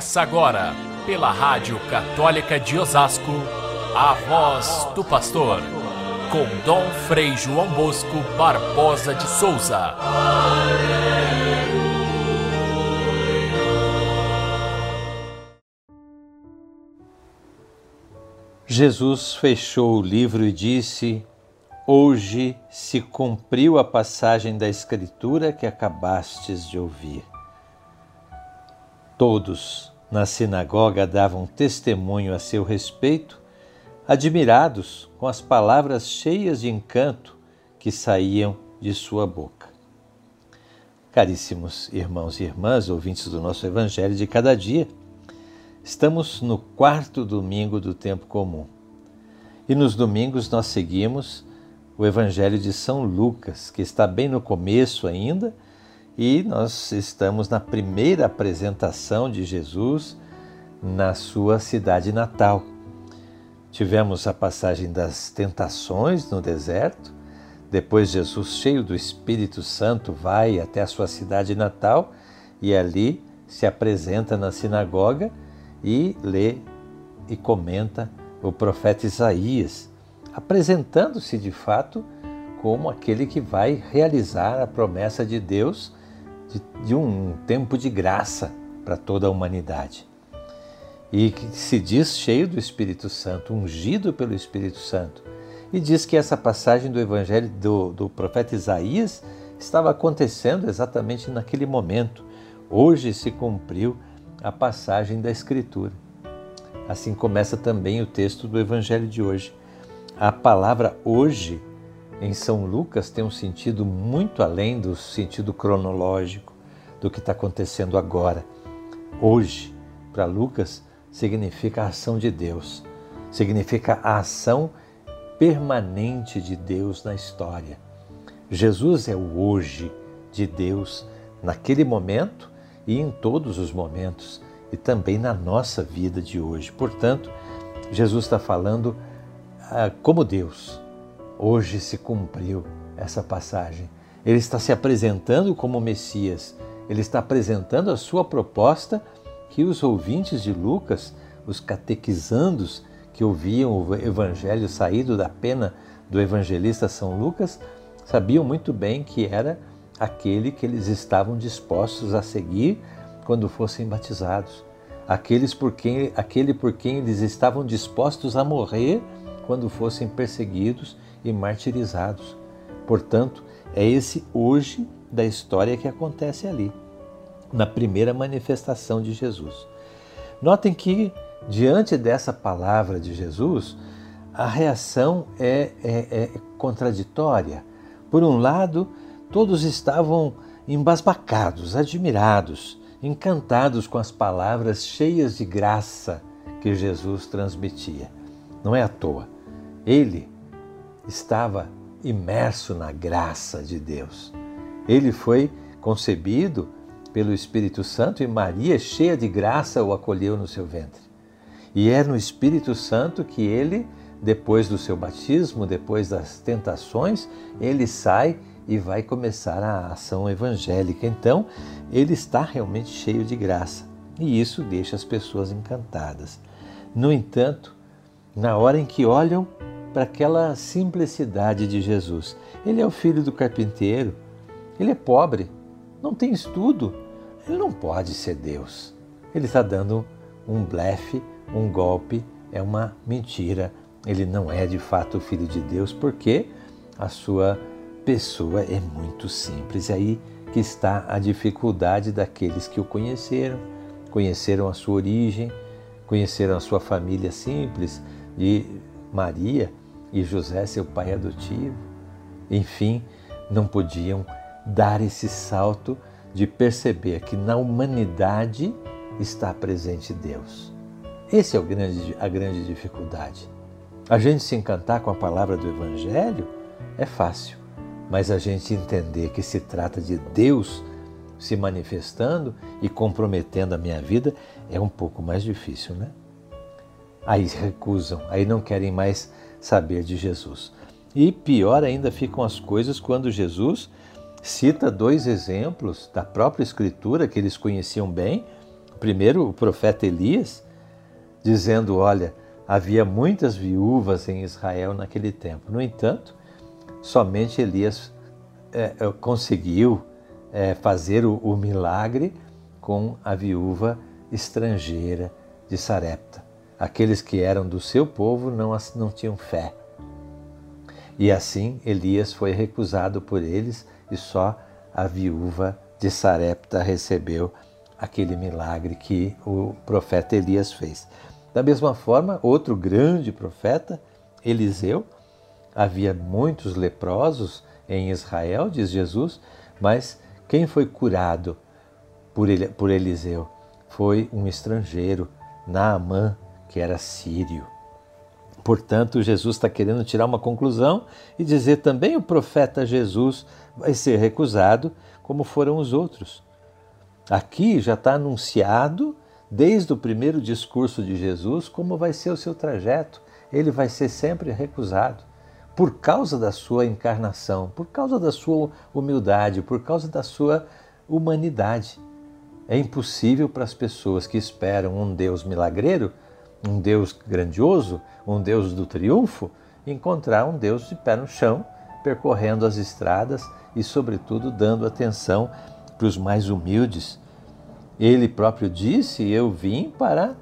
Começa agora, pela Rádio Católica de Osasco, a voz do pastor, com Dom Frei João Bosco Barbosa de Souza. Jesus fechou o livro e disse: Hoje se cumpriu a passagem da Escritura que acabastes de ouvir. Todos na sinagoga davam testemunho a seu respeito, admirados com as palavras cheias de encanto que saíam de sua boca. Caríssimos irmãos e irmãs, ouvintes do nosso Evangelho de cada dia, estamos no quarto domingo do tempo comum. E nos domingos nós seguimos o Evangelho de São Lucas, que está bem no começo ainda e nós estamos na primeira apresentação de Jesus na sua cidade natal. Tivemos a passagem das tentações no deserto, depois Jesus, cheio do Espírito Santo, vai até a sua cidade natal e ali se apresenta na sinagoga e lê e comenta o profeta Isaías, apresentando-se de fato como aquele que vai realizar a promessa de Deus de, de um tempo de graça para toda a humanidade. E que se diz cheio do Espírito Santo, ungido pelo Espírito Santo. E diz que essa passagem do Evangelho do, do profeta Isaías estava acontecendo exatamente naquele momento. Hoje se cumpriu a passagem da Escritura. Assim começa também o texto do Evangelho de hoje. A palavra hoje em São Lucas tem um sentido muito além do sentido cronológico do que está acontecendo agora. Hoje, para Lucas, significa a ação de Deus, significa a ação permanente de Deus na história. Jesus é o hoje de Deus naquele momento e em todos os momentos e também na nossa vida de hoje. Portanto, Jesus está falando ah, como Deus, Hoje se cumpriu essa passagem. Ele está se apresentando como Messias, ele está apresentando a sua proposta que os ouvintes de Lucas, os catequizandos que ouviam o evangelho saído da pena do evangelista São Lucas, sabiam muito bem que era aquele que eles estavam dispostos a seguir quando fossem batizados, aqueles por quem, aquele por quem eles estavam dispostos a morrer quando fossem perseguidos e martirizados. Portanto, é esse hoje da história que acontece ali, na primeira manifestação de Jesus. Notem que, diante dessa palavra de Jesus, a reação é, é, é contraditória. Por um lado, todos estavam embasbacados, admirados, encantados com as palavras cheias de graça que Jesus transmitia. Não é à toa. Ele, estava imerso na graça de Deus. Ele foi concebido pelo Espírito Santo e Maria, cheia de graça, o acolheu no seu ventre. E é no Espírito Santo que ele, depois do seu batismo, depois das tentações, ele sai e vai começar a ação evangélica. Então, ele está realmente cheio de graça. E isso deixa as pessoas encantadas. No entanto, na hora em que olham para aquela simplicidade de Jesus. Ele é o filho do carpinteiro, ele é pobre, não tem estudo, ele não pode ser Deus. Ele está dando um blefe, um golpe, é uma mentira. Ele não é de fato o filho de Deus porque a sua pessoa é muito simples. É aí que está a dificuldade daqueles que o conheceram, conheceram a sua origem, conheceram a sua família simples de Maria e José, seu pai adotivo. Enfim, não podiam dar esse salto de perceber que na humanidade está presente Deus. Esse é grande, a grande dificuldade. A gente se encantar com a palavra do Evangelho é fácil, mas a gente entender que se trata de Deus se manifestando e comprometendo a minha vida é um pouco mais difícil, né? Aí recusam, aí não querem mais saber de Jesus. E pior ainda ficam as coisas quando Jesus cita dois exemplos da própria Escritura que eles conheciam bem, primeiro o profeta Elias, dizendo: Olha, havia muitas viúvas em Israel naquele tempo. No entanto, somente Elias é, é conseguiu é, fazer o, o milagre com a viúva estrangeira de Sarepta. Aqueles que eram do seu povo não, não tinham fé. E assim Elias foi recusado por eles e só a viúva de Sarepta recebeu aquele milagre que o profeta Elias fez. Da mesma forma, outro grande profeta, Eliseu, havia muitos leprosos em Israel, diz Jesus, mas quem foi curado por, Eliseu foi um estrangeiro, Naamã, que era sírio. Portanto, Jesus está querendo tirar uma conclusão e dizer também o profeta Jesus vai ser recusado, como foram os outros. Aqui já está anunciado, desde o primeiro discurso de Jesus, como vai ser o seu trajeto. Ele vai ser sempre recusado por causa da sua encarnação, por causa da sua humildade, por causa da sua humanidade. É impossível para as pessoas que esperam um Deus milagreiro, um Deus grandioso, um Deus do triunfo, encontrar um Deus de pé no chão, percorrendo as estradas e, sobretudo, dando atenção para os mais humildes. Ele próprio disse: Eu vim para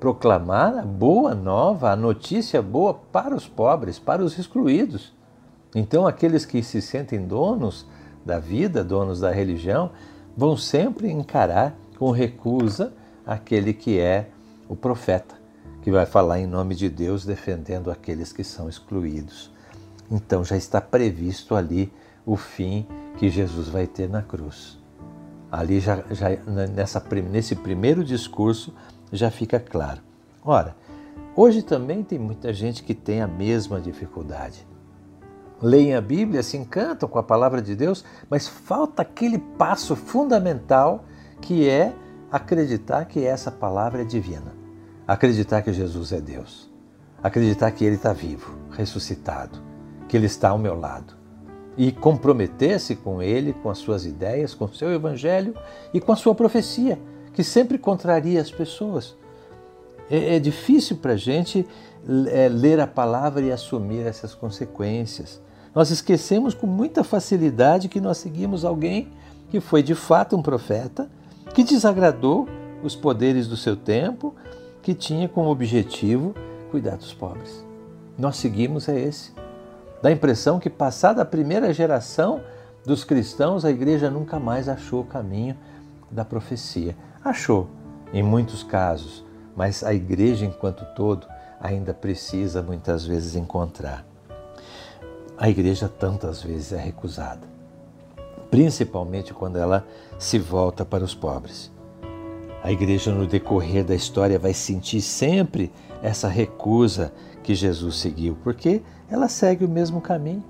proclamar a boa nova, a notícia boa para os pobres, para os excluídos. Então, aqueles que se sentem donos da vida, donos da religião, vão sempre encarar com recusa aquele que é o profeta, que vai falar em nome de Deus defendendo aqueles que são excluídos. Então já está previsto ali o fim que Jesus vai ter na cruz. Ali já, já nessa, nesse primeiro discurso já fica claro. Ora, hoje também tem muita gente que tem a mesma dificuldade leem a Bíblia, se encantam com a palavra de Deus, mas falta aquele passo fundamental que é acreditar que essa palavra é divina, acreditar que Jesus é Deus, acreditar que Ele está vivo, ressuscitado, que Ele está ao meu lado e comprometer-se com Ele, com as suas ideias, com o seu Evangelho e com a sua profecia, que sempre contraria as pessoas. É, é difícil para a gente é, ler a palavra e assumir essas consequências. Nós esquecemos com muita facilidade que nós seguimos alguém que foi de fato um profeta, que desagradou os poderes do seu tempo, que tinha como objetivo cuidar dos pobres. Nós seguimos é esse. Dá a impressão que, passada a primeira geração dos cristãos, a igreja nunca mais achou o caminho da profecia. Achou, em muitos casos, mas a igreja, enquanto todo, ainda precisa muitas vezes encontrar a igreja tantas vezes é recusada, principalmente quando ela se volta para os pobres. A igreja, no decorrer da história, vai sentir sempre essa recusa que Jesus seguiu, porque ela segue o mesmo caminho.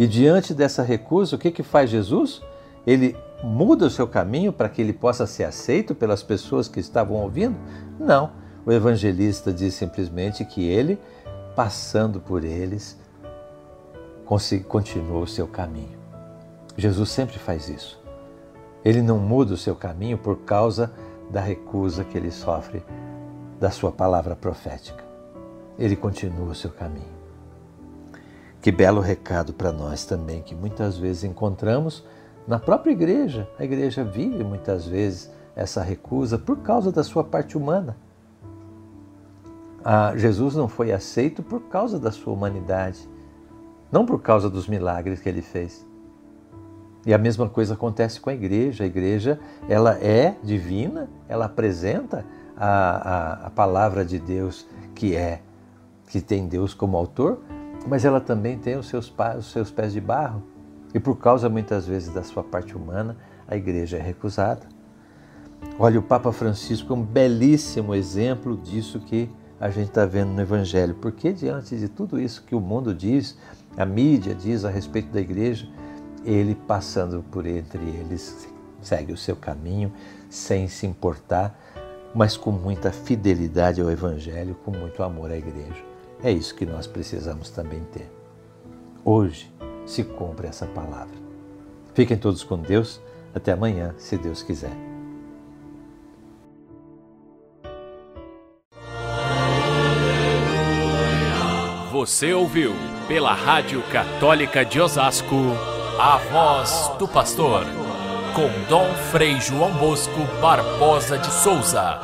E diante dessa recusa, o que, que faz Jesus? Ele muda o seu caminho para que ele possa ser aceito pelas pessoas que estavam ouvindo? Não. O evangelista diz simplesmente que ele, passando por eles, continua o seu caminho. Jesus sempre faz isso. Ele não muda o seu caminho por causa da recusa que ele sofre da sua palavra profética. Ele continua o seu caminho. Que belo recado para nós também, que muitas vezes encontramos na própria igreja. A igreja vive muitas vezes essa recusa por causa da sua parte humana. Ah, Jesus não foi aceito por causa da sua humanidade não por causa dos milagres que ele fez. E a mesma coisa acontece com a igreja. A igreja ela é divina, ela apresenta a, a, a palavra de Deus que é, que tem Deus como autor, mas ela também tem os seus, os seus pés de barro. E por causa muitas vezes da sua parte humana, a igreja é recusada. Olha, o Papa Francisco é um belíssimo exemplo disso que a gente está vendo no Evangelho. Porque diante de tudo isso que o mundo diz, a mídia diz a respeito da igreja, ele, passando por entre eles, segue o seu caminho sem se importar, mas com muita fidelidade ao Evangelho, com muito amor à igreja. É isso que nós precisamos também ter. Hoje se cumpre essa palavra. Fiquem todos com Deus. Até amanhã, se Deus quiser. Você ouviu pela Rádio Católica de Osasco a voz do pastor com Dom Frei João Bosco Barbosa de Souza.